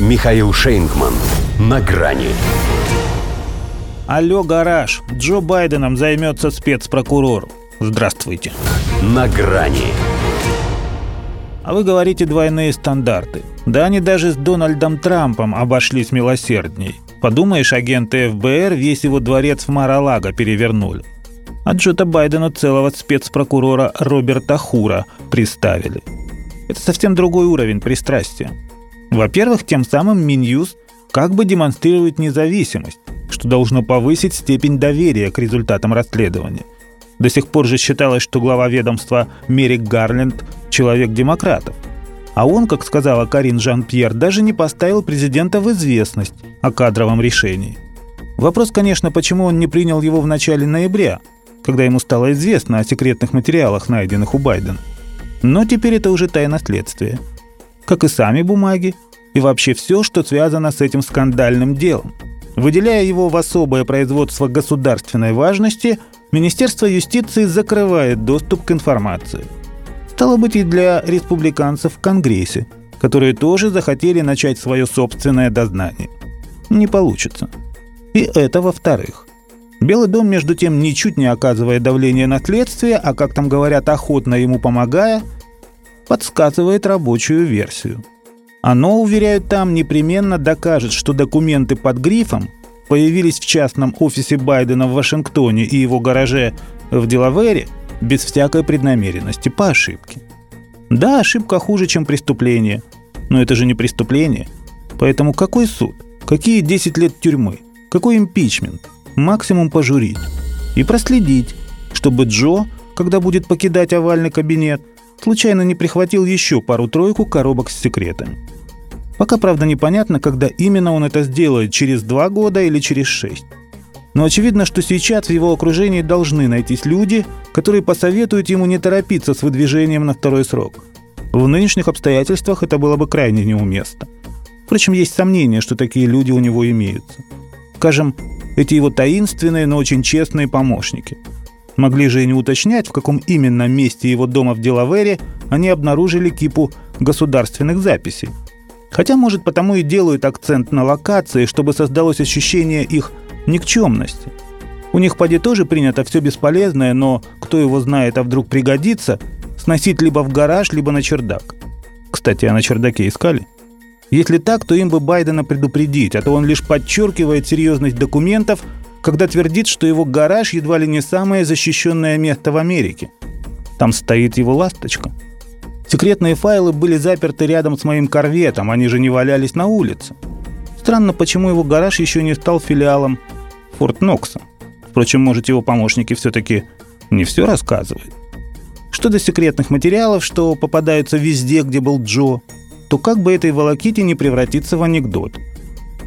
Михаил Шейнгман. На грани. Алло, гараж. Джо Байденом займется спецпрокурор. Здравствуйте. На грани. А вы говорите двойные стандарты. Да они даже с Дональдом Трампом обошлись милосердней. Подумаешь, агенты ФБР весь его дворец в Мар-а-Лаго перевернули. А Джота Байдену целого спецпрокурора Роберта Хура приставили. Это совсем другой уровень пристрастия. Во-первых, тем самым Минюс как бы демонстрирует независимость, что должно повысить степень доверия к результатам расследования. До сих пор же считалось, что глава ведомства Мерик Гарленд – человек демократов. А он, как сказала Карин Жан-Пьер, даже не поставил президента в известность о кадровом решении. Вопрос, конечно, почему он не принял его в начале ноября – когда ему стало известно о секретных материалах, найденных у Байдена. Но теперь это уже тайна следствия. Как и сами бумаги, и вообще все, что связано с этим скандальным делом. Выделяя его в особое производство государственной важности, Министерство юстиции закрывает доступ к информации. Стало быть, и для республиканцев в Конгрессе, которые тоже захотели начать свое собственное дознание. Не получится. И это во-вторых. Белый дом, между тем, ничуть не оказывая давления на следствие, а, как там говорят, охотно ему помогая, подсказывает рабочую версию. Оно, уверяют там, непременно докажет, что документы под грифом появились в частном офисе Байдена в Вашингтоне и его гараже в Делавере без всякой преднамеренности, по ошибке. Да, ошибка хуже, чем преступление, но это же не преступление. Поэтому какой суд? Какие 10 лет тюрьмы? Какой импичмент? максимум пожурить и проследить, чтобы Джо, когда будет покидать овальный кабинет, случайно не прихватил еще пару-тройку коробок с секретами. Пока, правда, непонятно, когда именно он это сделает, через два года или через шесть. Но очевидно, что сейчас в его окружении должны найтись люди, которые посоветуют ему не торопиться с выдвижением на второй срок. В нынешних обстоятельствах это было бы крайне неуместно. Впрочем, есть сомнения, что такие люди у него имеются. Скажем, эти его таинственные, но очень честные помощники. Могли же и не уточнять, в каком именно месте его дома в Делавере они обнаружили кипу государственных записей. Хотя, может, потому и делают акцент на локации, чтобы создалось ощущение их никчемности. У них поди тоже принято все бесполезное, но кто его знает, а вдруг пригодится, сносить либо в гараж, либо на чердак. Кстати, а на чердаке искали? Если так, то им бы Байдена предупредить, а то он лишь подчеркивает серьезность документов, когда твердит, что его гараж едва ли не самое защищенное место в Америке. Там стоит его ласточка. Секретные файлы были заперты рядом с моим корветом, они же не валялись на улице. Странно, почему его гараж еще не стал филиалом Форт Нокса. Впрочем, может, его помощники все-таки не все рассказывают. Что до секретных материалов, что попадаются везде, где был Джо – то как бы этой волоките не превратиться в анекдот.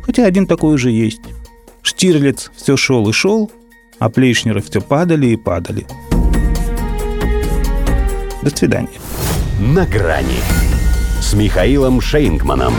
Хотя один такой уже есть. Штирлиц все шел и шел, а Плейшнеры все падали и падали. До свидания. На грани с Михаилом Шейнгманом.